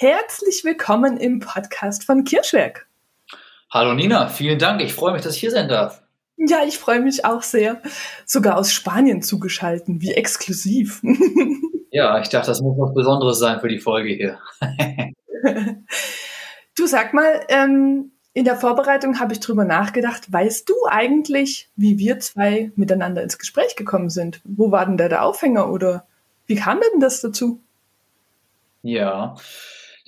herzlich willkommen im Podcast von Kirschwerk. Hallo Nina, vielen Dank. Ich freue mich, dass ich hier sein darf. Ja, ich freue mich auch sehr. Sogar aus Spanien zugeschalten, wie exklusiv. ja, ich dachte, das muss was Besonderes sein für die Folge hier. du sag mal, ähm, in der Vorbereitung habe ich drüber nachgedacht. Weißt du eigentlich, wie wir zwei miteinander ins Gespräch gekommen sind? Wo war denn da der Aufhänger oder wie kam denn das dazu? Ja,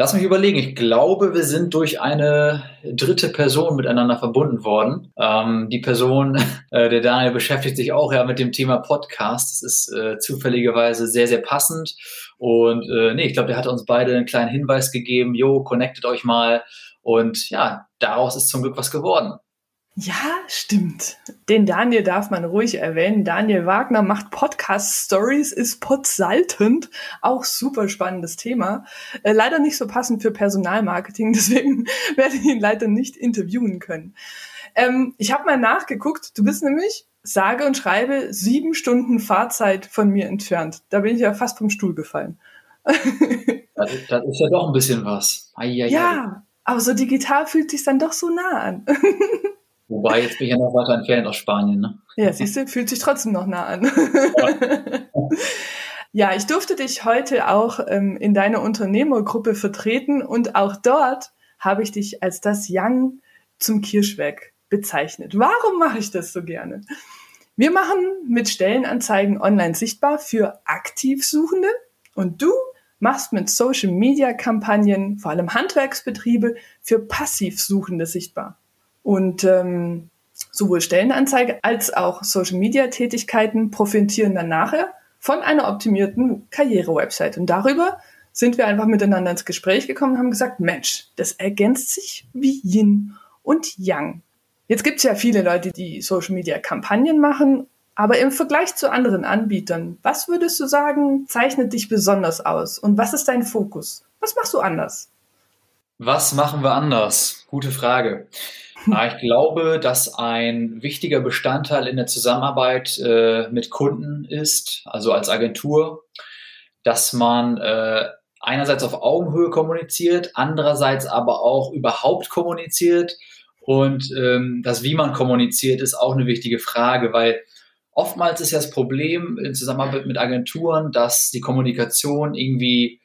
lass mich überlegen. Ich glaube, wir sind durch eine dritte Person miteinander verbunden worden. Ähm, die Person, äh, der Daniel, beschäftigt sich auch ja mit dem Thema Podcast. Das ist äh, zufälligerweise sehr, sehr passend. Und äh, nee, ich glaube, der hat uns beide einen kleinen Hinweis gegeben. Jo, connectet euch mal. Und ja, daraus ist zum Glück was geworden. Ja, stimmt. Den Daniel darf man ruhig erwähnen. Daniel Wagner macht Podcast Stories, ist podsaltend. Auch super spannendes Thema. Äh, leider nicht so passend für Personalmarketing, deswegen werde ich ihn leider nicht interviewen können. Ähm, ich habe mal nachgeguckt. Du bist nämlich, sage und schreibe, sieben Stunden Fahrzeit von mir entfernt. Da bin ich ja fast vom Stuhl gefallen. das, das ist ja doch ein bisschen was. Eieiei. Ja, aber so digital fühlt sich dann doch so nah an. Wobei, jetzt bin ich ja noch weiter entfernt aus Spanien. Ne? Ja, siehst du, fühlt sich trotzdem noch nah an. Ja, ja ich durfte dich heute auch ähm, in deiner Unternehmergruppe vertreten und auch dort habe ich dich als das Young zum Kirschweg bezeichnet. Warum mache ich das so gerne? Wir machen mit Stellenanzeigen online sichtbar für Aktivsuchende und du machst mit Social Media Kampagnen, vor allem Handwerksbetriebe, für Passivsuchende sichtbar. Und ähm, sowohl Stellenanzeige als auch Social-Media-Tätigkeiten profitieren dann nachher von einer optimierten Karriere-Website. Und darüber sind wir einfach miteinander ins Gespräch gekommen und haben gesagt, Mensch, das ergänzt sich wie Yin und Yang. Jetzt gibt es ja viele Leute, die Social-Media-Kampagnen machen, aber im Vergleich zu anderen Anbietern, was würdest du sagen, zeichnet dich besonders aus und was ist dein Fokus? Was machst du anders? Was machen wir anders? Gute Frage. Ah, ich glaube, dass ein wichtiger Bestandteil in der Zusammenarbeit äh, mit Kunden ist, also als Agentur, dass man äh, einerseits auf Augenhöhe kommuniziert, andererseits aber auch überhaupt kommuniziert. Und ähm, das, wie man kommuniziert, ist auch eine wichtige Frage, weil oftmals ist ja das Problem in Zusammenarbeit mit Agenturen, dass die Kommunikation irgendwie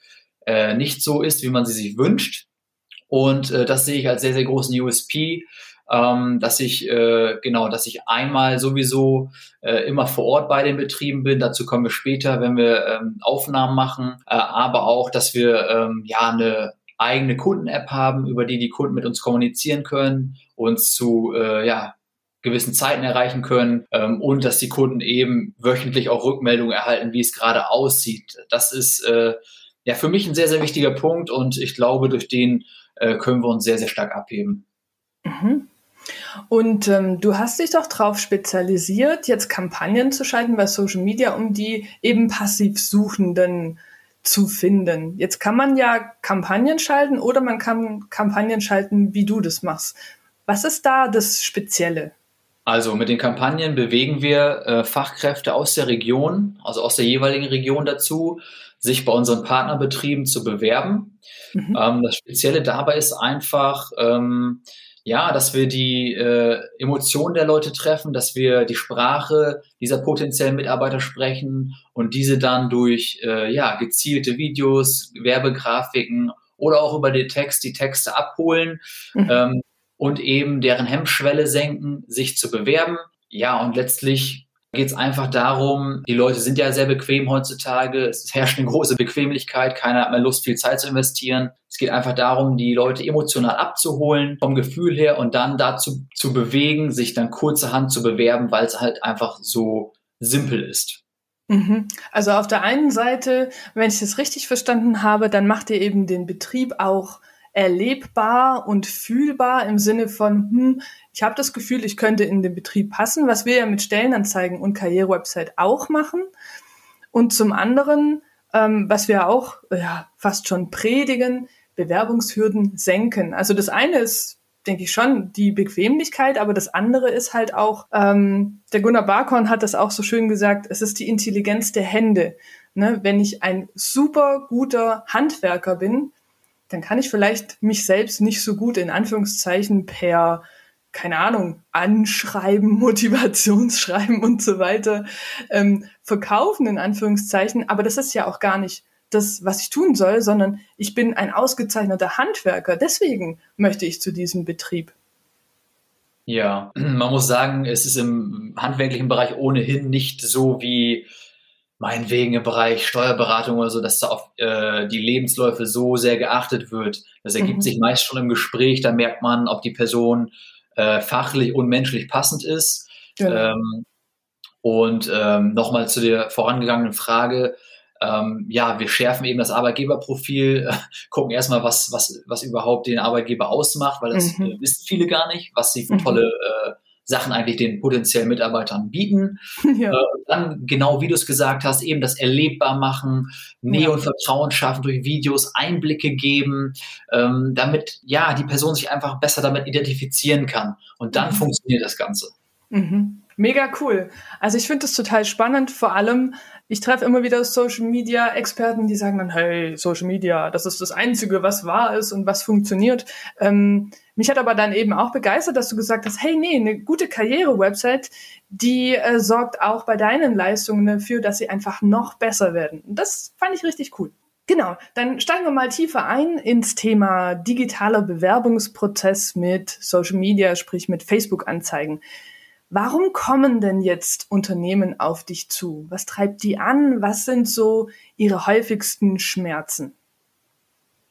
äh, nicht so ist, wie man sie sich wünscht. Und äh, das sehe ich als sehr, sehr großen USP, ähm, dass ich äh, genau, dass ich einmal sowieso äh, immer vor Ort bei den Betrieben bin. Dazu kommen wir später, wenn wir ähm, Aufnahmen machen, äh, aber auch, dass wir ähm, ja eine eigene Kunden-App haben, über die die Kunden mit uns kommunizieren können, uns zu äh, ja gewissen Zeiten erreichen können ähm, und dass die Kunden eben wöchentlich auch Rückmeldungen erhalten, wie es gerade aussieht. Das ist äh, ja für mich ein sehr, sehr wichtiger Punkt und ich glaube, durch den äh, können wir uns sehr, sehr stark abheben. Mhm. Und ähm, du hast dich doch darauf spezialisiert, jetzt Kampagnen zu schalten bei Social Media, um die eben passiv Suchenden zu finden. Jetzt kann man ja Kampagnen schalten oder man kann Kampagnen schalten, wie du das machst. Was ist da das Spezielle? Also mit den Kampagnen bewegen wir äh, Fachkräfte aus der Region, also aus der jeweiligen Region dazu, sich bei unseren Partnerbetrieben zu bewerben. Mhm. Ähm, das Spezielle dabei ist einfach, ähm, ja, dass wir die äh, Emotionen der Leute treffen, dass wir die Sprache dieser potenziellen Mitarbeiter sprechen und diese dann durch äh, ja, gezielte Videos, Werbegrafiken oder auch über den Text die Texte abholen mhm. ähm, und eben deren Hemmschwelle senken, sich zu bewerben. Ja, und letztlich geht es einfach darum, die Leute sind ja sehr bequem heutzutage, es herrscht eine große Bequemlichkeit, keiner hat mehr Lust, viel Zeit zu investieren. Es geht einfach darum, die Leute emotional abzuholen, vom Gefühl her und dann dazu zu bewegen, sich dann kurzerhand zu bewerben, weil es halt einfach so simpel ist. Mhm. Also auf der einen Seite, wenn ich das richtig verstanden habe, dann macht ihr eben den Betrieb auch erlebbar und fühlbar im Sinne von, hm, ich habe das Gefühl, ich könnte in den Betrieb passen, was wir ja mit Stellenanzeigen und Karrierewebsite auch machen. Und zum anderen, ähm, was wir auch ja, fast schon predigen, Bewerbungshürden senken. Also das eine ist, denke ich schon, die Bequemlichkeit, aber das andere ist halt auch, ähm, der Gunnar Barkhorn hat das auch so schön gesagt, es ist die Intelligenz der Hände. Ne? Wenn ich ein super guter Handwerker bin, dann kann ich vielleicht mich selbst nicht so gut in Anführungszeichen per keine Ahnung, Anschreiben, Motivationsschreiben und so weiter ähm, verkaufen, in Anführungszeichen. Aber das ist ja auch gar nicht das, was ich tun soll, sondern ich bin ein ausgezeichneter Handwerker. Deswegen möchte ich zu diesem Betrieb. Ja, man muss sagen, es ist im handwerklichen Bereich ohnehin nicht so wie meinetwegen im Bereich Steuerberatung oder so, dass da auf äh, die Lebensläufe so sehr geachtet wird. Das ergibt mhm. sich meist schon im Gespräch, da merkt man, ob die Person äh, fachlich und menschlich passend ist. Genau. Ähm, und ähm, nochmal zu der vorangegangenen Frage, ähm, ja, wir schärfen eben das Arbeitgeberprofil, äh, gucken erstmal, was, was, was überhaupt den Arbeitgeber ausmacht, weil das mhm. äh, wissen viele gar nicht, was sie für mhm. tolle äh, Sachen eigentlich den potenziellen Mitarbeitern bieten. Ja. Äh, dann, genau wie du es gesagt hast, eben das erlebbar machen, Nähe ja. und Vertrauen schaffen durch Videos, Einblicke geben, ähm, damit ja die Person sich einfach besser damit identifizieren kann. Und dann mhm. funktioniert das Ganze. Mhm. Mega cool. Also ich finde das total spannend, vor allem, ich treffe immer wieder Social Media Experten, die sagen dann, hey, Social Media, das ist das Einzige, was wahr ist und was funktioniert. Ähm, mich hat aber dann eben auch begeistert, dass du gesagt hast, hey, nee, eine gute Karriere-Website, die äh, sorgt auch bei deinen Leistungen dafür, dass sie einfach noch besser werden. Und das fand ich richtig cool. Genau, dann steigen wir mal tiefer ein ins Thema digitaler Bewerbungsprozess mit Social Media, sprich mit Facebook-Anzeigen. Warum kommen denn jetzt Unternehmen auf dich zu? Was treibt die an? Was sind so ihre häufigsten Schmerzen?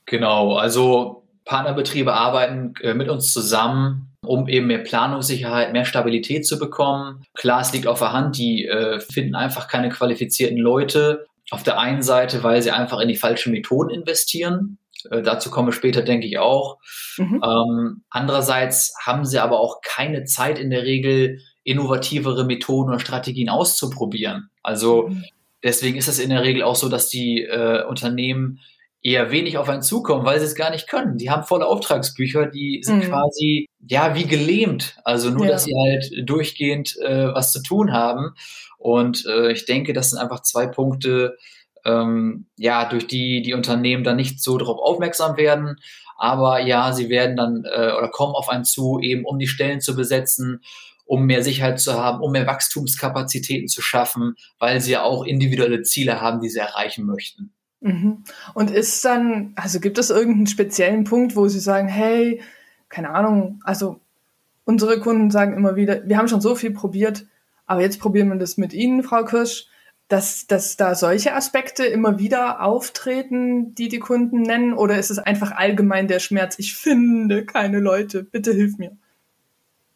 Genau, also Partnerbetriebe arbeiten äh, mit uns zusammen, um eben mehr Planungssicherheit, mehr Stabilität zu bekommen. Klar, es liegt auf der Hand, die äh, finden einfach keine qualifizierten Leute. Auf der einen Seite, weil sie einfach in die falschen Methoden investieren. Äh, dazu komme ich später, denke ich auch. Mhm. Ähm, andererseits haben sie aber auch keine Zeit in der Regel, innovativere Methoden oder Strategien auszuprobieren. Also mhm. deswegen ist es in der Regel auch so, dass die äh, Unternehmen eher wenig auf einen zukommen, weil sie es gar nicht können. Die haben volle Auftragsbücher, die sind mhm. quasi ja wie gelähmt. Also nur, ja. dass sie halt durchgehend äh, was zu tun haben. Und äh, ich denke, das sind einfach zwei Punkte, ähm, ja, durch die die Unternehmen dann nicht so darauf aufmerksam werden. Aber ja, sie werden dann äh, oder kommen auf einen zu, eben um die Stellen zu besetzen, um mehr Sicherheit zu haben, um mehr Wachstumskapazitäten zu schaffen, weil sie ja auch individuelle Ziele haben, die sie erreichen möchten. Mhm. Und ist dann, also gibt es irgendeinen speziellen Punkt, wo Sie sagen, hey, keine Ahnung, also unsere Kunden sagen immer wieder, wir haben schon so viel probiert, aber jetzt probieren wir das mit Ihnen, Frau Kirsch dass, dass da solche Aspekte immer wieder auftreten, die die Kunden nennen? Oder ist es einfach allgemein der Schmerz, ich finde keine Leute, bitte hilf mir?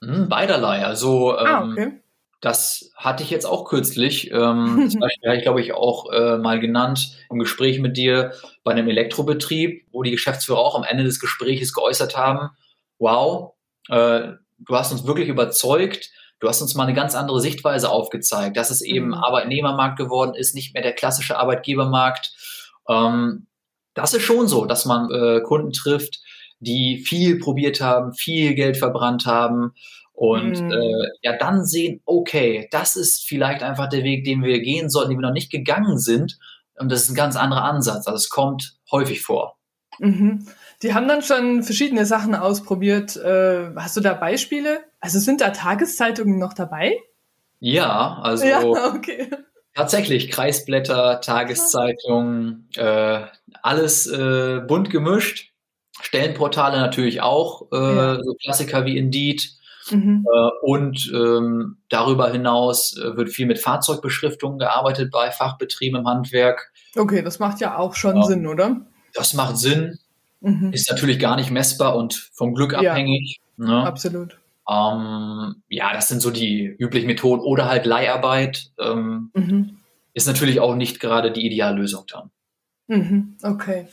Hm, beiderlei. Also ah, ähm, okay. Das hatte ich jetzt auch kürzlich. Ähm, Beispiel habe ich, glaube ich, auch äh, mal genannt im Gespräch mit dir bei einem Elektrobetrieb, wo die Geschäftsführer auch am Ende des Gesprächs geäußert haben, wow, äh, du hast uns wirklich überzeugt, Du hast uns mal eine ganz andere Sichtweise aufgezeigt, dass es eben mhm. Arbeitnehmermarkt geworden ist, nicht mehr der klassische Arbeitgebermarkt. Ähm, das ist schon so, dass man äh, Kunden trifft, die viel probiert haben, viel Geld verbrannt haben und mhm. äh, ja dann sehen, okay, das ist vielleicht einfach der Weg, den wir gehen sollten, den wir noch nicht gegangen sind. Und das ist ein ganz anderer Ansatz. Also es kommt häufig vor. Mhm. Die haben dann schon verschiedene Sachen ausprobiert. Äh, hast du da Beispiele? Also sind da Tageszeitungen noch dabei? Ja, also ja, okay. tatsächlich Kreisblätter, Tageszeitungen, äh, alles äh, bunt gemischt. Stellenportale natürlich auch, äh, ja. so Klassiker wie Indeed. Mhm. Äh, und ähm, darüber hinaus äh, wird viel mit Fahrzeugbeschriftungen gearbeitet bei Fachbetrieben im Handwerk. Okay, das macht ja auch schon ja. Sinn, oder? Das macht Sinn. Mhm. Ist natürlich gar nicht messbar und vom Glück abhängig. Ja, ne? Absolut. Ähm, ja, das sind so die üblichen Methoden. Oder halt Leiharbeit. Ähm, mhm. ist natürlich auch nicht gerade die Ideallösung dann. Mhm, okay.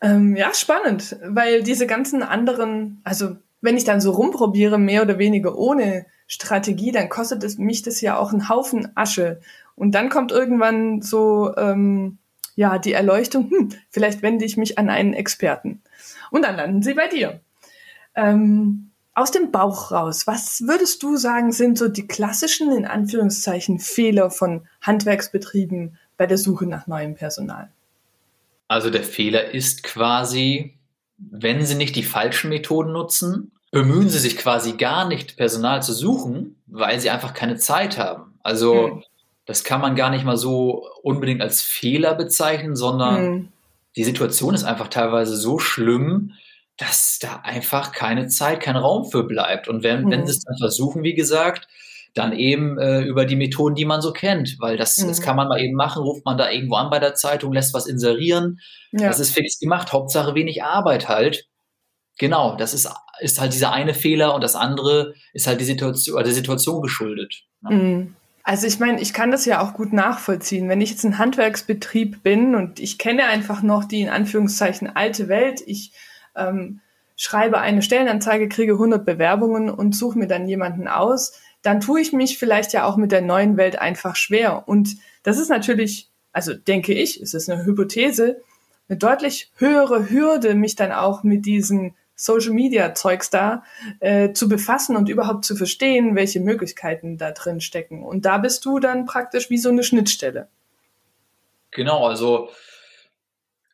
Ähm, ja, spannend, weil diese ganzen anderen, also wenn ich dann so rumprobiere, mehr oder weniger ohne Strategie, dann kostet es mich das ja auch einen Haufen Asche. Und dann kommt irgendwann so ähm, ja die Erleuchtung, hm, vielleicht wende ich mich an einen Experten. Und dann landen sie bei dir. Ähm, aus dem Bauch raus, was würdest du sagen, sind so die klassischen, in Anführungszeichen, Fehler von Handwerksbetrieben bei der Suche nach neuem Personal? Also der Fehler ist quasi, wenn sie nicht die falschen Methoden nutzen, bemühen sie sich quasi gar nicht, Personal zu suchen, weil sie einfach keine Zeit haben. Also hm. das kann man gar nicht mal so unbedingt als Fehler bezeichnen, sondern hm. die Situation ist einfach teilweise so schlimm, dass da einfach keine Zeit, kein Raum für bleibt. Und wenn, hm. wenn sie es dann versuchen, wie gesagt, dann eben äh, über die Methoden, die man so kennt, weil das, mhm. das kann man mal eben machen, ruft man da irgendwo an bei der Zeitung, lässt was inserieren. Ja. Das ist fix gemacht, Hauptsache wenig Arbeit halt. Genau, das ist, ist halt dieser eine Fehler und das andere ist halt die Situation, der Situation geschuldet. Ne? Mhm. Also ich meine, ich kann das ja auch gut nachvollziehen. Wenn ich jetzt ein Handwerksbetrieb bin und ich kenne einfach noch die in Anführungszeichen alte Welt, ich ähm, schreibe eine Stellenanzeige, kriege 100 Bewerbungen und suche mir dann jemanden aus, dann tue ich mich vielleicht ja auch mit der neuen Welt einfach schwer. Und das ist natürlich, also denke ich, es ist eine Hypothese, eine deutlich höhere Hürde, mich dann auch mit diesen Social Media Zeugs da äh, zu befassen und überhaupt zu verstehen, welche Möglichkeiten da drin stecken. Und da bist du dann praktisch wie so eine Schnittstelle. Genau, also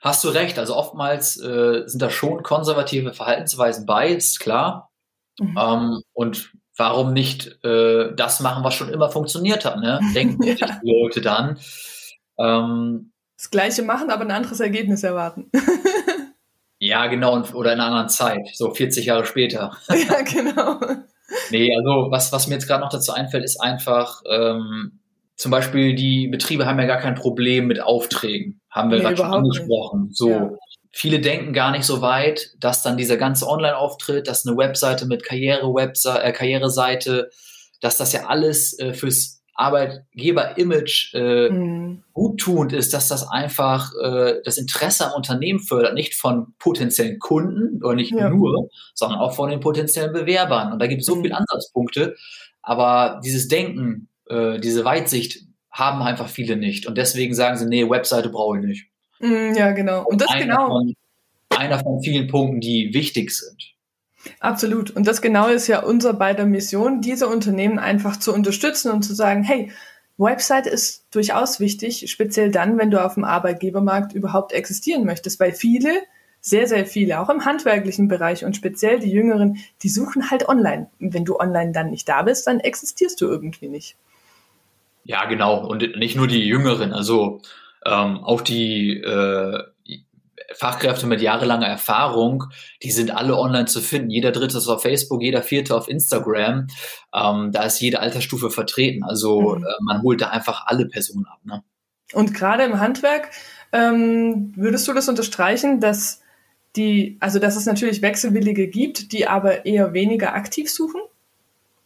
hast du recht. Also oftmals äh, sind da schon konservative Verhaltensweisen bei, ist klar. Mhm. Ähm, und warum nicht äh, das machen, was schon immer funktioniert hat? Ne? Denken ja. die Leute dann. Ähm, das Gleiche machen, aber ein anderes Ergebnis erwarten. Ja, genau, und, oder in einer anderen Zeit, so 40 Jahre später. ja, genau. nee, also was, was mir jetzt gerade noch dazu einfällt, ist einfach, ähm, zum Beispiel die Betriebe haben ja gar kein Problem mit Aufträgen, haben wir nee, gerade schon angesprochen. Nicht. So, ja viele denken gar nicht so weit, dass dann dieser ganze Online-Auftritt, dass eine Webseite mit Karriere-Webseite, äh, Karriereseite, dass das ja alles äh, fürs Arbeitgeber-Image äh, mhm. guttunend ist, dass das einfach äh, das Interesse am Unternehmen fördert, nicht von potenziellen Kunden oder nicht ja. nur, sondern auch von den potenziellen Bewerbern. Und da gibt es so mhm. viele Ansatzpunkte, aber dieses Denken, äh, diese Weitsicht haben einfach viele nicht. Und deswegen sagen sie, nee, Webseite brauche ich nicht. Mm, ja, genau. Und das einer genau. Von, einer von vielen Punkten, die wichtig sind. Absolut. Und das genau ist ja unser beider Mission, diese Unternehmen einfach zu unterstützen und zu sagen, hey, Website ist durchaus wichtig, speziell dann, wenn du auf dem Arbeitgebermarkt überhaupt existieren möchtest, weil viele, sehr, sehr viele, auch im handwerklichen Bereich und speziell die Jüngeren, die suchen halt online. Wenn du online dann nicht da bist, dann existierst du irgendwie nicht. Ja, genau. Und nicht nur die Jüngeren. Also ähm, auch die äh, Fachkräfte mit jahrelanger Erfahrung, die sind alle online zu finden. Jeder dritte ist auf Facebook, jeder vierte auf Instagram. Ähm, da ist jede Altersstufe vertreten. Also mhm. äh, man holt da einfach alle Personen ab. Ne? Und gerade im Handwerk, ähm, würdest du das unterstreichen, dass die, also dass es natürlich Wechselwillige gibt, die aber eher weniger aktiv suchen?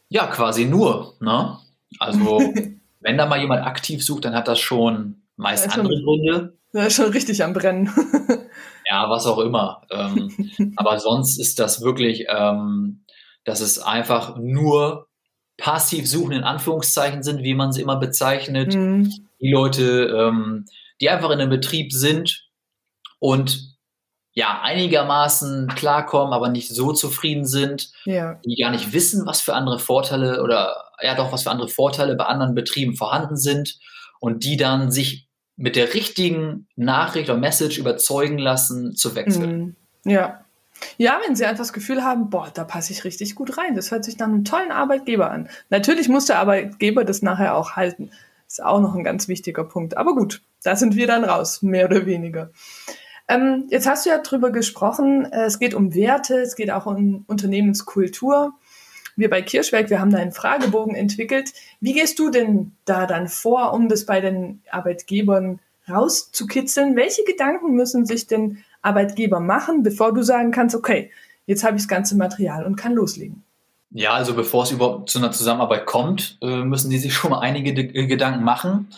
Ja, quasi nur. Ne? Also wenn da mal jemand aktiv sucht, dann hat das schon meist andere Gründe. Ja, schon richtig am Brennen. ja, was auch immer. Ähm, aber sonst ist das wirklich, ähm, dass es einfach nur passiv suchen in Anführungszeichen sind, wie man sie immer bezeichnet. Mhm. Die Leute, ähm, die einfach in einem Betrieb sind und ja, einigermaßen klarkommen, aber nicht so zufrieden sind, ja. die gar nicht wissen, was für andere Vorteile oder ja doch, was für andere Vorteile bei anderen Betrieben vorhanden sind und die dann sich mit der richtigen Nachricht oder Message überzeugen lassen, zu wechseln. Mhm. Ja. Ja, wenn sie einfach das Gefühl haben, boah, da passe ich richtig gut rein. Das hört sich nach einem tollen Arbeitgeber an. Natürlich muss der Arbeitgeber das nachher auch halten. Ist auch noch ein ganz wichtiger Punkt. Aber gut, da sind wir dann raus, mehr oder weniger. Ähm, jetzt hast du ja drüber gesprochen, äh, es geht um Werte, es geht auch um Unternehmenskultur wir bei Kirschwerk, wir haben da einen Fragebogen entwickelt. Wie gehst du denn da dann vor, um das bei den Arbeitgebern rauszukitzeln? Welche Gedanken müssen sich denn Arbeitgeber machen, bevor du sagen kannst, okay, jetzt habe ich das ganze Material und kann loslegen? Ja, also bevor es überhaupt zu einer Zusammenarbeit kommt, äh, müssen die sich schon mal einige Gedanken machen.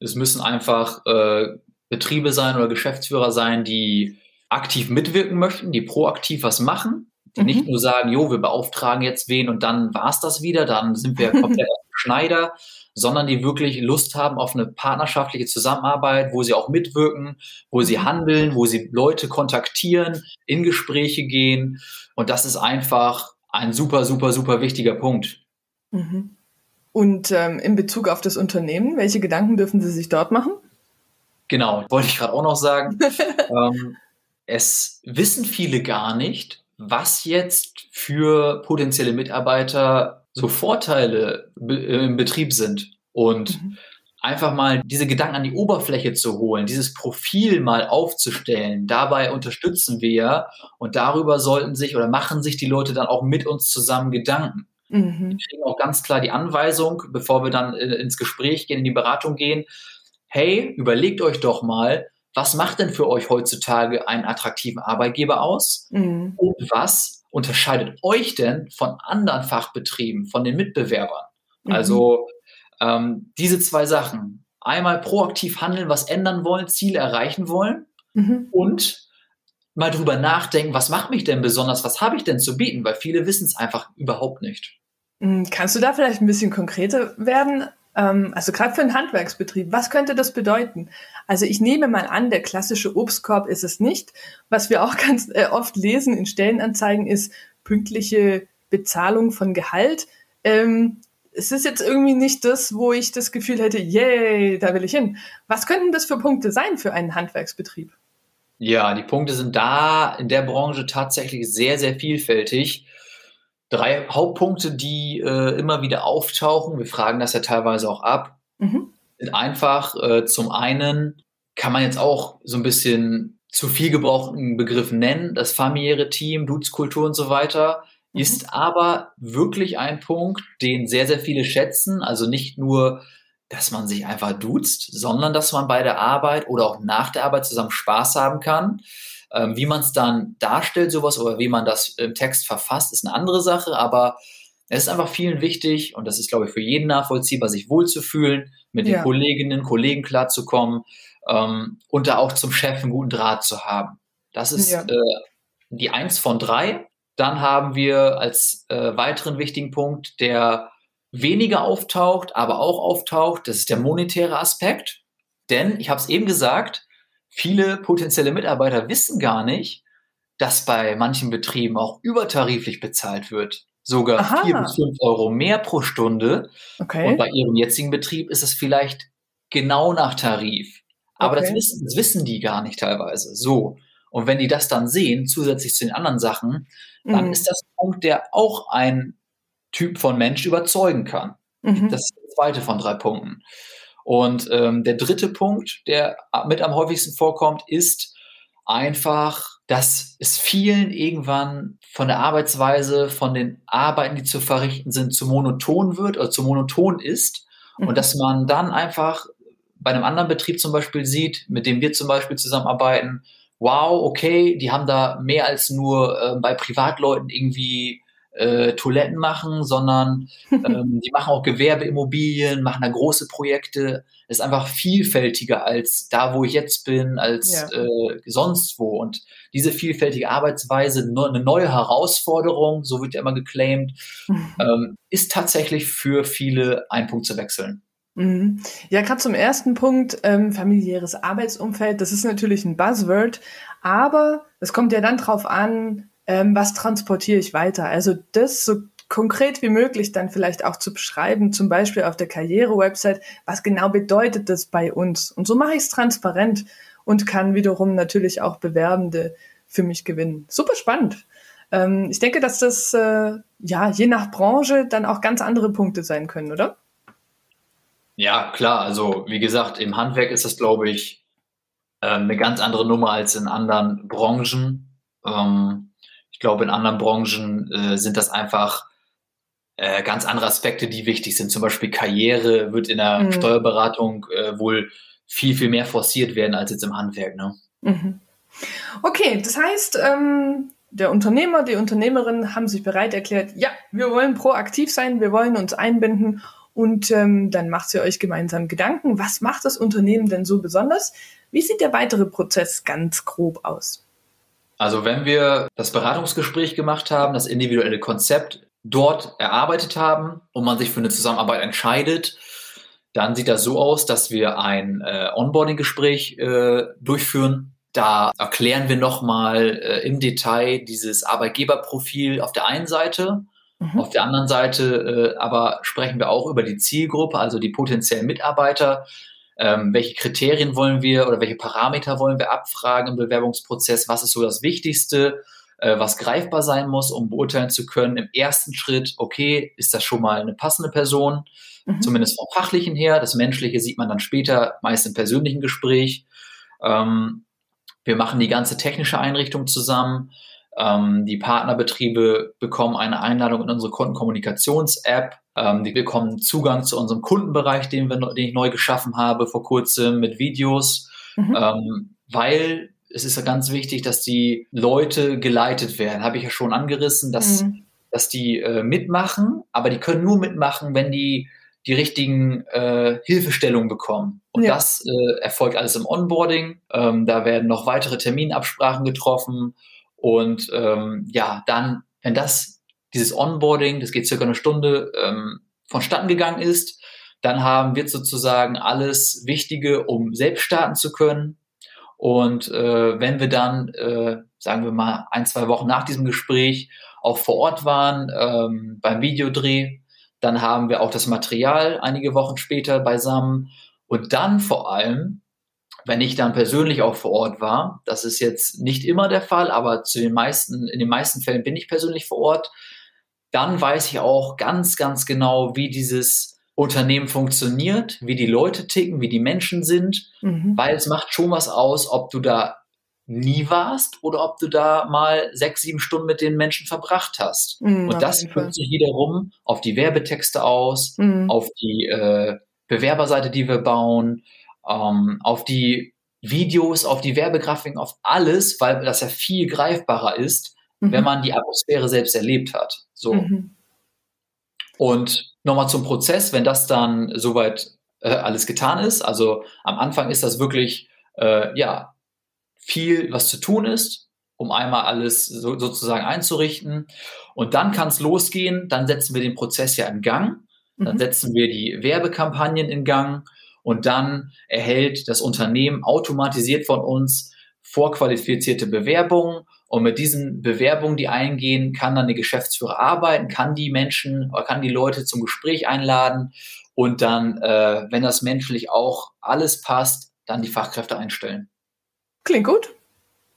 Es müssen einfach äh, Betriebe sein oder Geschäftsführer sein, die aktiv mitwirken möchten, die proaktiv was machen, die mhm. nicht nur sagen, jo, wir beauftragen jetzt wen und dann war's das wieder, dann sind wir komplett Schneider, sondern die wirklich Lust haben auf eine partnerschaftliche Zusammenarbeit, wo sie auch mitwirken, wo sie mhm. handeln, wo sie Leute kontaktieren, in Gespräche gehen. Und das ist einfach ein super, super, super wichtiger Punkt. Mhm. Und ähm, in Bezug auf das Unternehmen, welche Gedanken dürfen Sie sich dort machen? Genau, wollte ich gerade auch noch sagen. ähm, es wissen viele gar nicht, was jetzt für potenzielle Mitarbeiter so Vorteile im Betrieb sind und mhm. einfach mal diese Gedanken an die Oberfläche zu holen, dieses Profil mal aufzustellen. Dabei unterstützen wir ja und darüber sollten sich oder machen sich die Leute dann auch mit uns zusammen Gedanken. Mhm. Wir kriegen auch ganz klar die Anweisung, bevor wir dann äh, ins Gespräch gehen, in die Beratung gehen. Hey, überlegt euch doch mal, was macht denn für euch heutzutage einen attraktiven Arbeitgeber aus? Mhm. Und was unterscheidet euch denn von anderen Fachbetrieben, von den Mitbewerbern? Mhm. Also ähm, diese zwei Sachen. Einmal proaktiv handeln, was ändern wollen, Ziele erreichen wollen mhm. und mal drüber nachdenken, was macht mich denn besonders, was habe ich denn zu bieten, weil viele wissen es einfach überhaupt nicht. Mhm. Kannst du da vielleicht ein bisschen konkreter werden? Ähm, also gerade für einen Handwerksbetrieb, was könnte das bedeuten? Also ich nehme mal an, der klassische Obstkorb ist es nicht. Was wir auch ganz äh, oft lesen in Stellenanzeigen ist pünktliche Bezahlung von Gehalt. Ähm, es ist jetzt irgendwie nicht das, wo ich das Gefühl hätte, yay, da will ich hin. Was könnten das für Punkte sein für einen Handwerksbetrieb? Ja, die Punkte sind da in der Branche tatsächlich sehr, sehr vielfältig drei Hauptpunkte, die äh, immer wieder auftauchen. Wir fragen das ja teilweise auch ab. Mhm. Sind einfach äh, zum einen kann man jetzt auch so ein bisschen zu viel gebrauchten Begriff nennen, das familiäre Team, Duzkultur und so weiter, mhm. ist aber wirklich ein Punkt, den sehr, sehr viele schätzen. Also nicht nur, dass man sich einfach duzt, sondern dass man bei der Arbeit oder auch nach der Arbeit zusammen Spaß haben kann. Ähm, wie man es dann darstellt, sowas, oder wie man das im Text verfasst, ist eine andere Sache, aber es ist einfach vielen wichtig und das ist, glaube ich, für jeden nachvollziehbar, sich wohlzufühlen, mit ja. den Kolleginnen, Kollegen klarzukommen ähm, und da auch zum Chef einen guten Draht zu haben. Das ist ja. äh, die eins von drei. Dann haben wir als äh, weiteren wichtigen Punkt, der weniger auftaucht, aber auch auftaucht, das ist der monetäre Aspekt. Denn, ich habe es eben gesagt, viele potenzielle Mitarbeiter wissen gar nicht, dass bei manchen Betrieben auch übertariflich bezahlt wird. Sogar Aha. vier bis fünf Euro mehr pro Stunde. Okay. Und bei ihrem jetzigen Betrieb ist es vielleicht genau nach Tarif. Aber okay. das, wissen, das wissen die gar nicht teilweise. So. Und wenn die das dann sehen, zusätzlich zu den anderen Sachen, dann mhm. ist das ein Punkt, der auch ein Typ von Mensch überzeugen kann. Mhm. Das ist der zweite von drei Punkten. Und ähm, der dritte Punkt, der mit am häufigsten vorkommt, ist einfach, dass es vielen irgendwann von der Arbeitsweise, von den Arbeiten, die zu verrichten sind, zu monoton wird oder zu monoton ist. Mhm. Und dass man dann einfach bei einem anderen Betrieb zum Beispiel sieht, mit dem wir zum Beispiel zusammenarbeiten, wow, okay, die haben da mehr als nur äh, bei Privatleuten irgendwie äh, Toiletten machen, sondern ähm, die machen auch Gewerbeimmobilien, machen da große Projekte. ist einfach vielfältiger als da, wo ich jetzt bin, als ja. äh, sonst wo. Und diese vielfältige Arbeitsweise, ne, eine neue Herausforderung, so wird ja immer geclaimed, ähm, ist tatsächlich für viele ein Punkt zu wechseln. Mhm. Ja, gerade zum ersten Punkt, ähm, familiäres Arbeitsumfeld, das ist natürlich ein Buzzword, aber es kommt ja dann drauf an, ähm, was transportiere ich weiter. Also das so konkret wie möglich dann vielleicht auch zu beschreiben, zum Beispiel auf der Karriere-Website, was genau bedeutet das bei uns. Und so mache ich es transparent und kann wiederum natürlich auch Bewerbende für mich gewinnen. Super spannend. Ähm, ich denke, dass das äh, ja je nach Branche dann auch ganz andere Punkte sein können, oder? Ja, klar. Also wie gesagt, im Handwerk ist das, glaube ich, äh, eine ganz andere Nummer als in anderen Branchen. Ähm, glaube, in anderen Branchen äh, sind das einfach äh, ganz andere Aspekte, die wichtig sind. Zum Beispiel Karriere wird in der mhm. Steuerberatung äh, wohl viel, viel mehr forciert werden als jetzt im Handwerk. Ne? Mhm. Okay, das heißt, ähm, der Unternehmer, die Unternehmerin haben sich bereit erklärt, ja, wir wollen proaktiv sein, wir wollen uns einbinden und ähm, dann macht ihr euch gemeinsam Gedanken, was macht das Unternehmen denn so besonders? Wie sieht der weitere Prozess ganz grob aus? Also wenn wir das Beratungsgespräch gemacht haben, das individuelle Konzept dort erarbeitet haben und man sich für eine Zusammenarbeit entscheidet, dann sieht das so aus, dass wir ein äh, Onboarding-Gespräch äh, durchführen. Da erklären wir nochmal äh, im Detail dieses Arbeitgeberprofil auf der einen Seite. Mhm. Auf der anderen Seite äh, aber sprechen wir auch über die Zielgruppe, also die potenziellen Mitarbeiter. Ähm, welche Kriterien wollen wir oder welche Parameter wollen wir abfragen im Bewerbungsprozess? Was ist so das Wichtigste? äh, was greifbar sein muss, um beurteilen zu können, im ersten Schritt, okay, ist das schon mal eine passende Person, mhm. zumindest vom fachlichen her. Das Menschliche sieht man dann später, meist im persönlichen Gespräch. Ähm, wir machen die ganze technische Einrichtung zusammen. Ähm, die Partnerbetriebe bekommen eine Einladung in unsere Kundenkommunikations-App. Ähm, die bekommen Zugang zu unserem Kundenbereich, den, wir, den ich neu geschaffen habe vor kurzem mit Videos, mhm. ähm, weil es ist ja ganz wichtig, dass die Leute geleitet werden. Habe ich ja schon angerissen, dass, mhm. dass die äh, mitmachen, aber die können nur mitmachen, wenn die die richtigen äh, Hilfestellungen bekommen. Und ja. das äh, erfolgt alles im Onboarding. Ähm, da werden noch weitere Terminabsprachen getroffen. Und ähm, ja, dann, wenn das, dieses Onboarding, das geht circa eine Stunde, ähm, vonstatten gegangen ist, dann haben wir sozusagen alles Wichtige, um selbst starten zu können. Und äh, wenn wir dann, äh, sagen wir mal, ein, zwei Wochen nach diesem Gespräch auch vor Ort waren ähm, beim Videodreh, dann haben wir auch das Material einige Wochen später beisammen. Und dann vor allem, wenn ich dann persönlich auch vor Ort war, das ist jetzt nicht immer der Fall, aber zu den meisten, in den meisten Fällen bin ich persönlich vor Ort, dann weiß ich auch ganz, ganz genau, wie dieses Unternehmen funktioniert, wie die Leute ticken, wie die Menschen sind, mhm. weil es macht schon was aus, ob du da nie warst oder ob du da mal sechs, sieben Stunden mit den Menschen verbracht hast. Mhm, und das wirkt sich wiederum auf die Werbetexte aus, mhm. auf die äh, Bewerberseite, die wir bauen, ähm, auf die Videos, auf die Werbegrafiken, auf alles, weil das ja viel greifbarer ist, wenn mhm. man die Atmosphäre selbst erlebt hat. So. Mhm. Und nochmal zum Prozess, wenn das dann soweit äh, alles getan ist. Also am Anfang ist das wirklich, äh, ja, viel, was zu tun ist, um einmal alles so, sozusagen einzurichten. Und dann kann es losgehen. Dann setzen wir den Prozess ja in Gang. Dann mhm. setzen wir die Werbekampagnen in Gang. Und dann erhält das Unternehmen automatisiert von uns vorqualifizierte Bewerbungen und mit diesen Bewerbungen, die eingehen, kann dann der Geschäftsführer arbeiten, kann die Menschen oder kann die Leute zum Gespräch einladen und dann, äh, wenn das menschlich auch alles passt, dann die Fachkräfte einstellen. Klingt gut.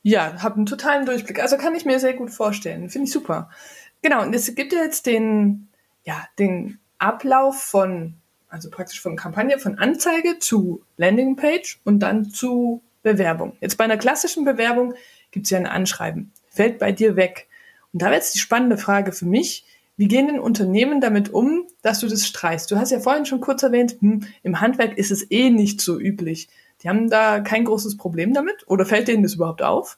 Ja, habe einen totalen Durchblick. Also kann ich mir sehr gut vorstellen. Finde ich super. Genau, und es gibt jetzt den, ja, den Ablauf von, also praktisch von Kampagne, von Anzeige zu Landingpage und dann zu Bewerbung. Jetzt bei einer klassischen Bewerbung gibt es ja ein Anschreiben. Fällt bei dir weg. Und da wäre jetzt die spannende Frage für mich, wie gehen denn Unternehmen damit um, dass du das streichst? Du hast ja vorhin schon kurz erwähnt, hm, im Handwerk ist es eh nicht so üblich. Die haben da kein großes Problem damit? Oder fällt denen das überhaupt auf?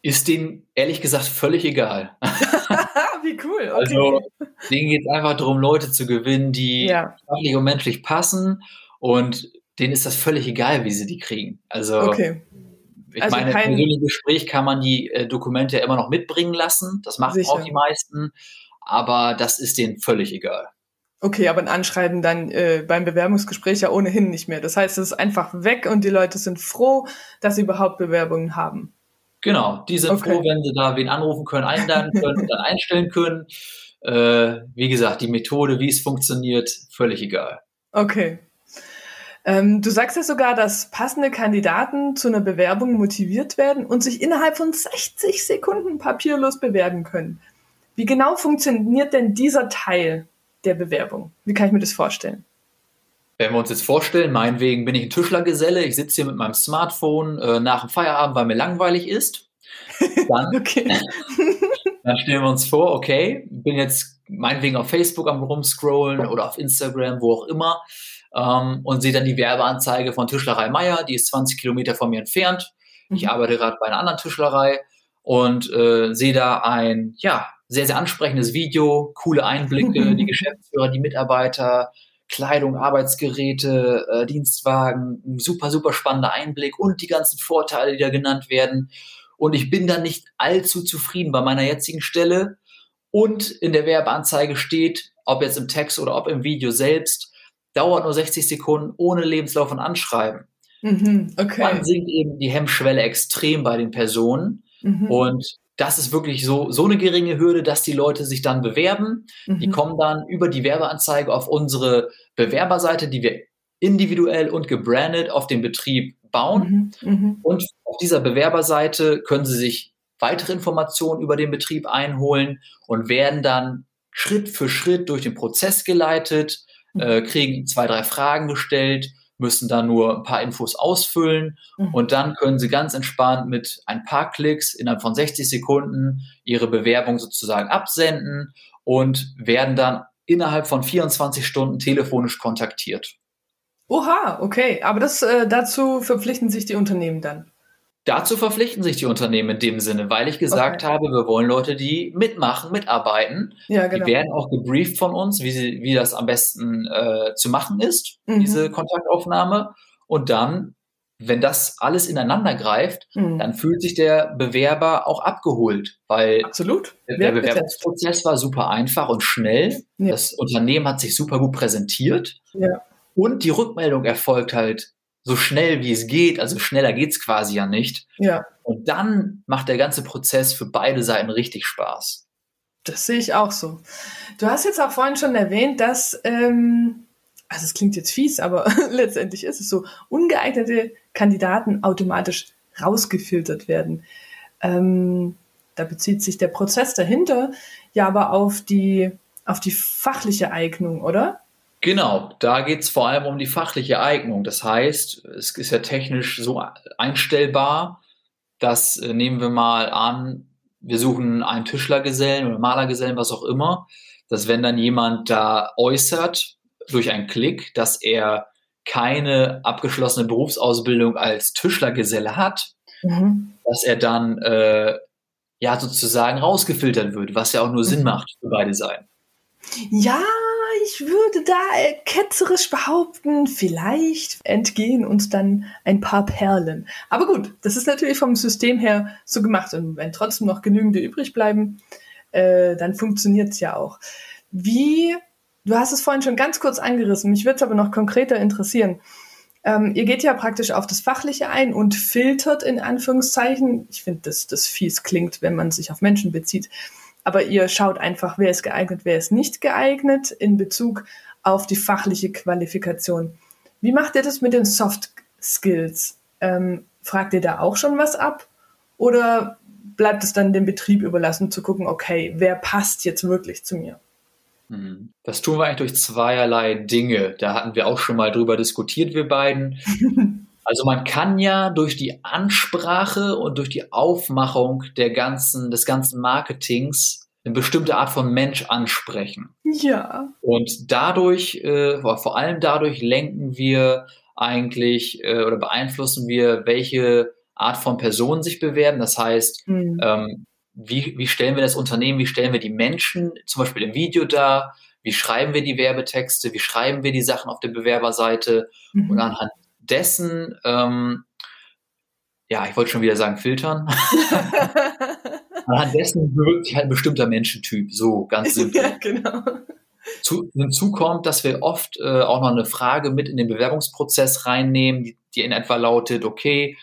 Ist denen ehrlich gesagt völlig egal. cool. Okay. Also, denen geht es einfach darum, Leute zu gewinnen, die ja. fachlich und menschlich passen. Und denen ist das völlig egal, wie sie die kriegen. Also, okay. Ich also meine, kein, im Gespräch kann man die äh, Dokumente ja immer noch mitbringen lassen. Das machen sicher. auch die meisten. Aber das ist denen völlig egal. Okay, aber ein Anschreiben dann äh, beim Bewerbungsgespräch ja ohnehin nicht mehr. Das heißt, es ist einfach weg und die Leute sind froh, dass sie überhaupt Bewerbungen haben. Genau, die sind okay. froh, wenn sie da wen anrufen können, einladen können und dann einstellen können. Äh, wie gesagt, die Methode, wie es funktioniert, völlig egal. Okay, ähm, du sagst ja sogar, dass passende Kandidaten zu einer Bewerbung motiviert werden und sich innerhalb von 60 Sekunden papierlos bewerben können. Wie genau funktioniert denn dieser Teil der Bewerbung? Wie kann ich mir das vorstellen? Wenn wir uns jetzt vorstellen, meinetwegen bin ich ein Tischlergeselle, ich sitze hier mit meinem Smartphone äh, nach dem Feierabend, weil mir langweilig ist. Dann, dann stellen wir uns vor, okay, bin jetzt meinetwegen auf Facebook am rumscrollen oder auf Instagram, wo auch immer ähm, und sehe dann die Werbeanzeige von Tischlerei Meier, die ist 20 Kilometer von mir entfernt. Mhm. Ich arbeite gerade bei einer anderen Tischlerei und äh, sehe da ein, ja, sehr, sehr ansprechendes Video, coole Einblicke, die Geschäftsführer, die Mitarbeiter, Kleidung, Arbeitsgeräte, äh, Dienstwagen, ein super, super spannender Einblick und die ganzen Vorteile, die da genannt werden. Und ich bin dann nicht allzu zufrieden bei meiner jetzigen Stelle. Und in der Werbeanzeige steht, ob jetzt im Text oder ob im Video selbst, dauert nur 60 Sekunden ohne Lebenslauf und Anschreiben. Mhm, okay. Dann sinkt eben die Hemmschwelle extrem bei den Personen. Mhm. Und das ist wirklich so, so eine geringe Hürde, dass die Leute sich dann bewerben. Mhm. Die kommen dann über die Werbeanzeige auf unsere Bewerberseite, die wir individuell und gebrandet auf den Betrieb bauen. Mhm. Mhm. Und auf dieser Bewerberseite können sie sich weitere Informationen über den Betrieb einholen und werden dann Schritt für Schritt durch den Prozess geleitet, mhm. äh, kriegen zwei, drei Fragen gestellt müssen da nur ein paar Infos ausfüllen mhm. und dann können sie ganz entspannt mit ein paar Klicks innerhalb von 60 Sekunden ihre Bewerbung sozusagen absenden und werden dann innerhalb von 24 Stunden telefonisch kontaktiert. Oha, okay. Aber das äh, dazu verpflichten sich die Unternehmen dann. Dazu verpflichten sich die Unternehmen in dem Sinne, weil ich gesagt okay. habe, wir wollen Leute, die mitmachen, mitarbeiten. Ja, genau. Die werden auch gebrieft von uns, wie, sie, wie das am besten äh, zu machen ist, mhm. diese Kontaktaufnahme. Und dann, wenn das alles ineinander greift, mhm. dann fühlt sich der Bewerber auch abgeholt, weil Absolut. der, der Bewerbungsprozess war super einfach und schnell. Ja. Das Unternehmen hat sich super gut präsentiert. Ja. Und die Rückmeldung erfolgt halt so schnell wie es geht, also schneller geht's quasi ja nicht. Ja. Und dann macht der ganze Prozess für beide Seiten richtig Spaß. Das sehe ich auch so. Du hast jetzt auch vorhin schon erwähnt, dass, ähm, also es klingt jetzt fies, aber letztendlich ist es so, ungeeignete Kandidaten automatisch rausgefiltert werden. Ähm, da bezieht sich der Prozess dahinter ja aber auf die, auf die fachliche Eignung, oder? Genau, da geht es vor allem um die fachliche Eignung. Das heißt, es ist ja technisch so einstellbar, dass äh, nehmen wir mal an, wir suchen einen Tischlergesellen oder Malergesellen, was auch immer, dass wenn dann jemand da äußert durch einen Klick, dass er keine abgeschlossene Berufsausbildung als Tischlergeselle hat, mhm. dass er dann äh, ja sozusagen rausgefiltert wird, was ja auch nur mhm. Sinn macht für beide Seiten. Ja, ich würde da ketzerisch behaupten, vielleicht entgehen uns dann ein paar Perlen. Aber gut, das ist natürlich vom System her so gemacht. Und wenn trotzdem noch genügende übrig bleiben, äh, dann funktioniert es ja auch. Wie, du hast es vorhin schon ganz kurz angerissen, mich würde es aber noch konkreter interessieren. Ähm, ihr geht ja praktisch auf das Fachliche ein und filtert in Anführungszeichen. Ich finde, dass das fies klingt, wenn man sich auf Menschen bezieht aber ihr schaut einfach, wer ist geeignet, wer ist nicht geeignet in Bezug auf die fachliche Qualifikation. Wie macht ihr das mit den Soft Skills? Ähm, fragt ihr da auch schon was ab? Oder bleibt es dann dem Betrieb überlassen zu gucken, okay, wer passt jetzt wirklich zu mir? Mhm. Das tun wir eigentlich durch zweierlei Dinge. Da hatten wir auch schon mal drüber diskutiert, wir beiden. Also man kann ja durch die Ansprache und durch die Aufmachung der ganzen, des ganzen Marketings eine bestimmte Art von Mensch ansprechen. Ja. Und dadurch, äh, vor allem dadurch lenken wir eigentlich äh, oder beeinflussen wir, welche Art von Personen sich bewerben. Das heißt, mhm. ähm, wie, wie stellen wir das Unternehmen, wie stellen wir die Menschen zum Beispiel im Video dar, wie schreiben wir die Werbetexte, wie schreiben wir die Sachen auf der Bewerberseite mhm. und anhand dessen, ähm, ja, ich wollte schon wieder sagen, filtern. Anhand dessen bewirkt sich halt ein bestimmter Menschentyp, so ganz simpel. Ja, genau. Zu, hinzu kommt, dass wir oft äh, auch noch eine Frage mit in den Bewerbungsprozess reinnehmen, die, die in etwa lautet, okay,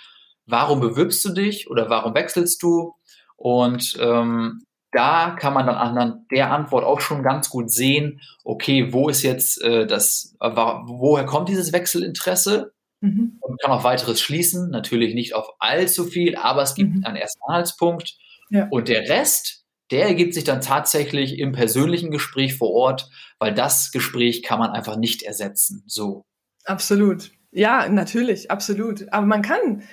warum bewirbst du dich oder warum wechselst du? Und ähm, da kann man dann anhand der Antwort auch schon ganz gut sehen, okay, wo ist jetzt äh, das, äh, woher kommt dieses Wechselinteresse? Mhm. Und kann auch weiteres schließen. Natürlich nicht auf allzu viel, aber es gibt mhm. einen ersten Anhaltspunkt. Ja. Und der Rest, der ergibt sich dann tatsächlich im persönlichen Gespräch vor Ort, weil das Gespräch kann man einfach nicht ersetzen. So. Absolut. Ja, natürlich, absolut. Aber man kann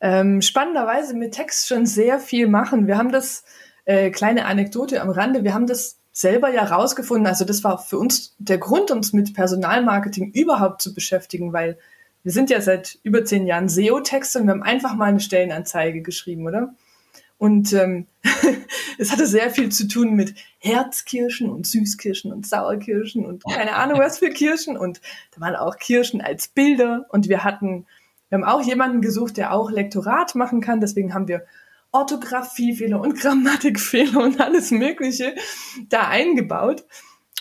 ähm, spannenderweise mit Text schon sehr viel machen. Wir haben das, äh, kleine Anekdote am Rande, wir haben das selber ja rausgefunden. Also das war für uns der Grund, uns mit Personalmarketing überhaupt zu beschäftigen, weil wir sind ja seit über zehn Jahren SEO-Texte und wir haben einfach mal eine Stellenanzeige geschrieben, oder? Und ähm, es hatte sehr viel zu tun mit Herzkirschen und Süßkirschen und Sauerkirschen und keine Ahnung was für Kirschen. Und da waren auch Kirschen als Bilder. Und wir hatten, wir haben auch jemanden gesucht, der auch Lektorat machen kann. Deswegen haben wir Orthographiefehler und Grammatikfehler und alles Mögliche da eingebaut.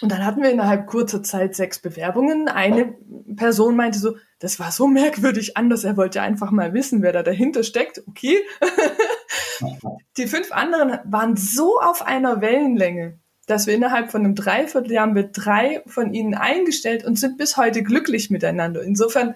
Und dann hatten wir innerhalb kurzer Zeit sechs Bewerbungen. Eine Person meinte so, das war so merkwürdig anders, er wollte einfach mal wissen, wer da dahinter steckt. Okay. Die fünf anderen waren so auf einer Wellenlänge, dass wir innerhalb von einem Dreivierteljahr mit drei von ihnen eingestellt und sind bis heute glücklich miteinander. Insofern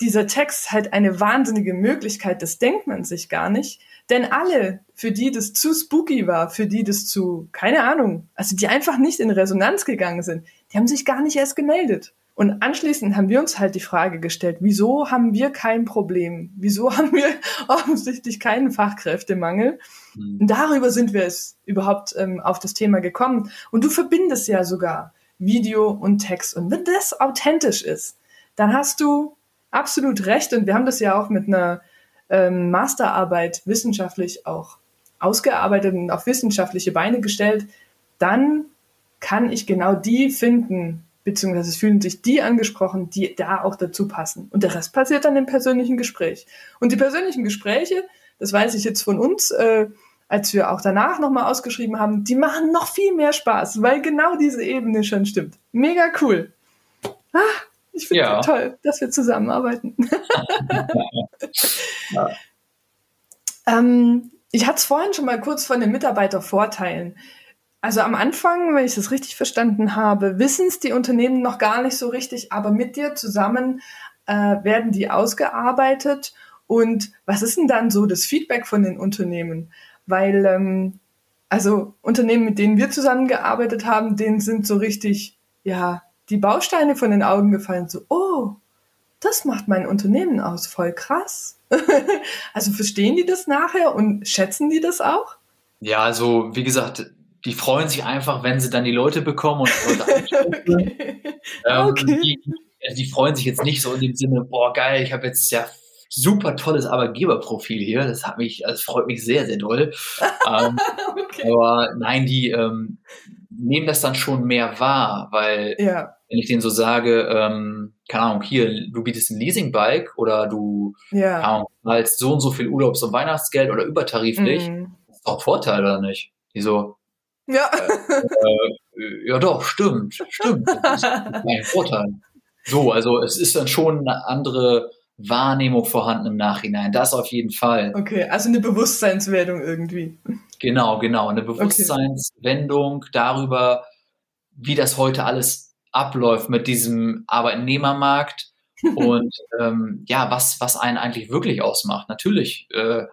dieser Text halt eine wahnsinnige Möglichkeit, das denkt man sich gar nicht. Denn alle, für die das zu spooky war, für die das zu, keine Ahnung, also die einfach nicht in Resonanz gegangen sind, die haben sich gar nicht erst gemeldet. Und anschließend haben wir uns halt die Frage gestellt, wieso haben wir kein Problem? Wieso haben wir offensichtlich keinen Fachkräftemangel? Mhm. Und darüber sind wir es überhaupt ähm, auf das Thema gekommen. Und du verbindest ja sogar Video und Text. Und wenn das authentisch ist, dann hast du absolut recht. Und wir haben das ja auch mit einer ähm, Masterarbeit wissenschaftlich auch ausgearbeitet und auf wissenschaftliche Beine gestellt. Dann kann ich genau die finden, beziehungsweise es fühlen sich die angesprochen, die da auch dazu passen. Und der Rest passiert dann im persönlichen Gespräch. Und die persönlichen Gespräche, das weiß ich jetzt von uns, äh, als wir auch danach nochmal ausgeschrieben haben, die machen noch viel mehr Spaß, weil genau diese Ebene schon stimmt. Mega cool. Ah, ich finde es ja. toll, dass wir zusammenarbeiten. ja. ähm, ich hatte es vorhin schon mal kurz von den Mitarbeitervorteilen. Also am Anfang, wenn ich das richtig verstanden habe, wissen es die Unternehmen noch gar nicht so richtig, aber mit dir zusammen äh, werden die ausgearbeitet. Und was ist denn dann so das Feedback von den Unternehmen? Weil, ähm, also Unternehmen, mit denen wir zusammengearbeitet haben, denen sind so richtig, ja, die Bausteine von den Augen gefallen, so, oh, das macht mein Unternehmen aus, voll krass. also verstehen die das nachher und schätzen die das auch? Ja, also wie gesagt, die freuen sich einfach, wenn sie dann die Leute bekommen und Leute okay. Ähm, okay. Die, die, freuen sich jetzt nicht so in dem Sinne, boah, geil, ich habe jetzt ja super tolles Arbeitgeberprofil hier. Das hat mich, das freut mich sehr, sehr doll. ähm, okay. Aber nein, die ähm, nehmen das dann schon mehr wahr, weil ja. wenn ich denen so sage, ähm, keine Ahnung, hier, du bietest ein Leasingbike oder du ja. keine Ahnung, zahlst so und so viel Urlaubs- und Weihnachtsgeld oder übertariflich, mhm. das ist doch ein Vorteil, oder nicht? Die so, ja. Äh, äh, ja doch, stimmt, stimmt. Das ist ein Vorteil. So, also es ist dann schon eine andere Wahrnehmung vorhanden im Nachhinein. Das auf jeden Fall. Okay, also eine Bewusstseinswerdung irgendwie. Genau, genau. Eine Bewusstseinswendung okay. darüber, wie das heute alles abläuft mit diesem Arbeitnehmermarkt und ähm, ja, was, was einen eigentlich wirklich ausmacht. Natürlich, äh,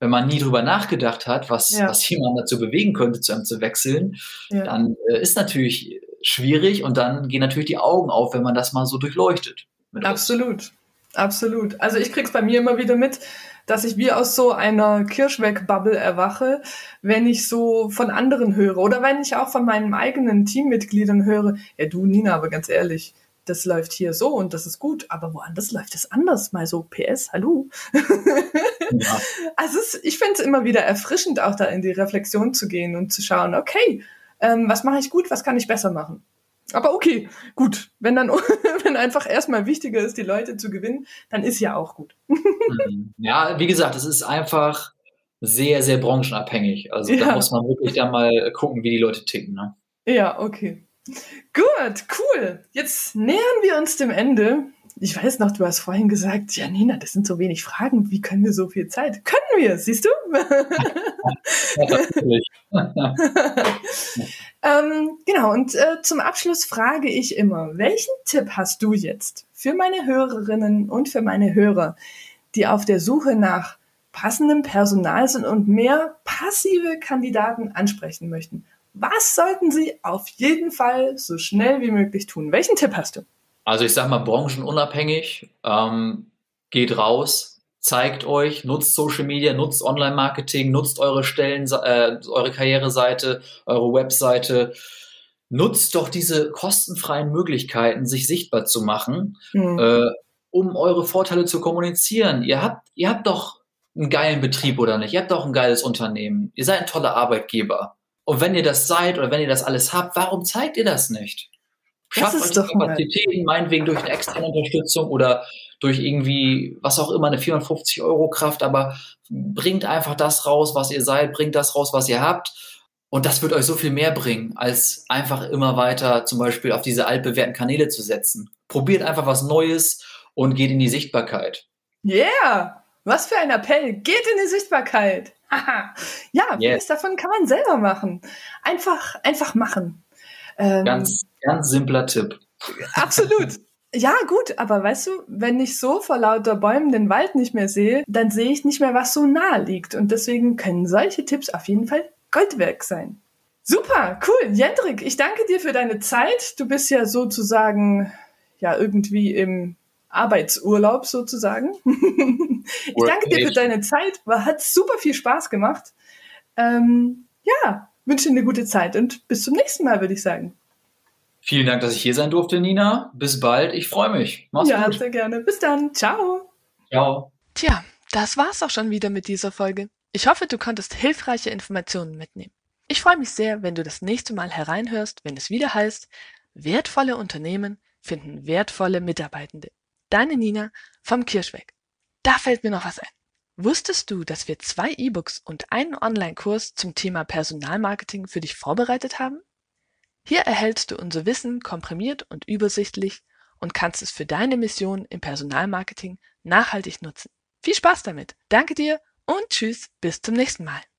wenn man nie drüber nachgedacht hat, was, ja. was jemand dazu bewegen könnte, zu einem zu wechseln, ja. dann äh, ist natürlich schwierig und dann gehen natürlich die Augen auf, wenn man das mal so durchleuchtet. Absolut. Uns. Absolut. Also ich krieg's bei mir immer wieder mit, dass ich wie aus so einer Kirschweg-Bubble erwache, wenn ich so von anderen höre oder wenn ich auch von meinen eigenen Teammitgliedern höre, ja du Nina, aber ganz ehrlich, das läuft hier so und das ist gut, aber woanders läuft es anders, mal so PS, hallo. Ja. Also es, ich finde es immer wieder erfrischend, auch da in die Reflexion zu gehen und zu schauen, okay, ähm, was mache ich gut, was kann ich besser machen? Aber okay, gut. Wenn dann, wenn einfach erstmal wichtiger ist, die Leute zu gewinnen, dann ist ja auch gut. Mhm. ja, wie gesagt, es ist einfach sehr, sehr branchenabhängig. Also ja. da muss man wirklich dann mal gucken, wie die Leute ticken. Ne? Ja, okay. Gut, cool. Jetzt nähern wir uns dem Ende. Ich weiß noch, du hast vorhin gesagt, ja, Nina, das sind so wenig Fragen. Wie können wir so viel Zeit? Können wir, siehst du? Ja, ähm, genau, und äh, zum Abschluss frage ich immer, welchen Tipp hast du jetzt für meine Hörerinnen und für meine Hörer, die auf der Suche nach passendem Personal sind und mehr passive Kandidaten ansprechen möchten? Was sollten sie auf jeden Fall so schnell wie möglich tun? Welchen Tipp hast du? Also ich sage mal branchenunabhängig, ähm, geht raus, zeigt euch, nutzt Social Media, nutzt Online-Marketing, nutzt eure Stellen, äh, eure Karriereseite, eure Webseite. Nutzt doch diese kostenfreien Möglichkeiten, sich sichtbar zu machen, mhm. äh, um eure Vorteile zu kommunizieren. Ihr habt, ihr habt doch einen geilen Betrieb oder nicht. Ihr habt doch ein geiles Unternehmen. Ihr seid ein toller Arbeitgeber. Und wenn ihr das seid oder wenn ihr das alles habt, warum zeigt ihr das nicht? Schafft euch die Kapazitäten, meinetwegen durch eine externe Unterstützung oder durch irgendwie, was auch immer, eine 450 Euro Kraft, aber bringt einfach das raus, was ihr seid, bringt das raus, was ihr habt. Und das wird euch so viel mehr bringen, als einfach immer weiter zum Beispiel auf diese altbewährten Kanäle zu setzen. Probiert einfach was Neues und geht in die Sichtbarkeit. Yeah! Was für ein Appell! Geht in die Sichtbarkeit! ja, yes. vieles davon kann man selber machen. Einfach, einfach machen. Ähm, ganz, ganz simpler Tipp. Absolut. Ja, gut, aber weißt du, wenn ich so vor lauter Bäumen den Wald nicht mehr sehe, dann sehe ich nicht mehr, was so nahe liegt. Und deswegen können solche Tipps auf jeden Fall Gold wert sein. Super, cool. Jendrik, ich danke dir für deine Zeit. Du bist ja sozusagen, ja, irgendwie im Arbeitsurlaub sozusagen. ich danke dir für deine Zeit. Hat super viel Spaß gemacht. Ähm, ja, wünsche dir eine gute Zeit und bis zum nächsten Mal, würde ich sagen. Vielen Dank, dass ich hier sein durfte, Nina. Bis bald. Ich freue mich. Mach's ja, gut. Ja, sehr gerne. Bis dann. Ciao. Ciao. Tja, das war's auch schon wieder mit dieser Folge. Ich hoffe, du konntest hilfreiche Informationen mitnehmen. Ich freue mich sehr, wenn du das nächste Mal hereinhörst, wenn es wieder heißt, wertvolle Unternehmen finden wertvolle Mitarbeitende. Deine Nina vom Kirschweg. Da fällt mir noch was ein. Wusstest du, dass wir zwei E-Books und einen Online-Kurs zum Thema Personalmarketing für dich vorbereitet haben? Hier erhältst du unser Wissen komprimiert und übersichtlich und kannst es für deine Mission im Personalmarketing nachhaltig nutzen. Viel Spaß damit. Danke dir und tschüss, bis zum nächsten Mal.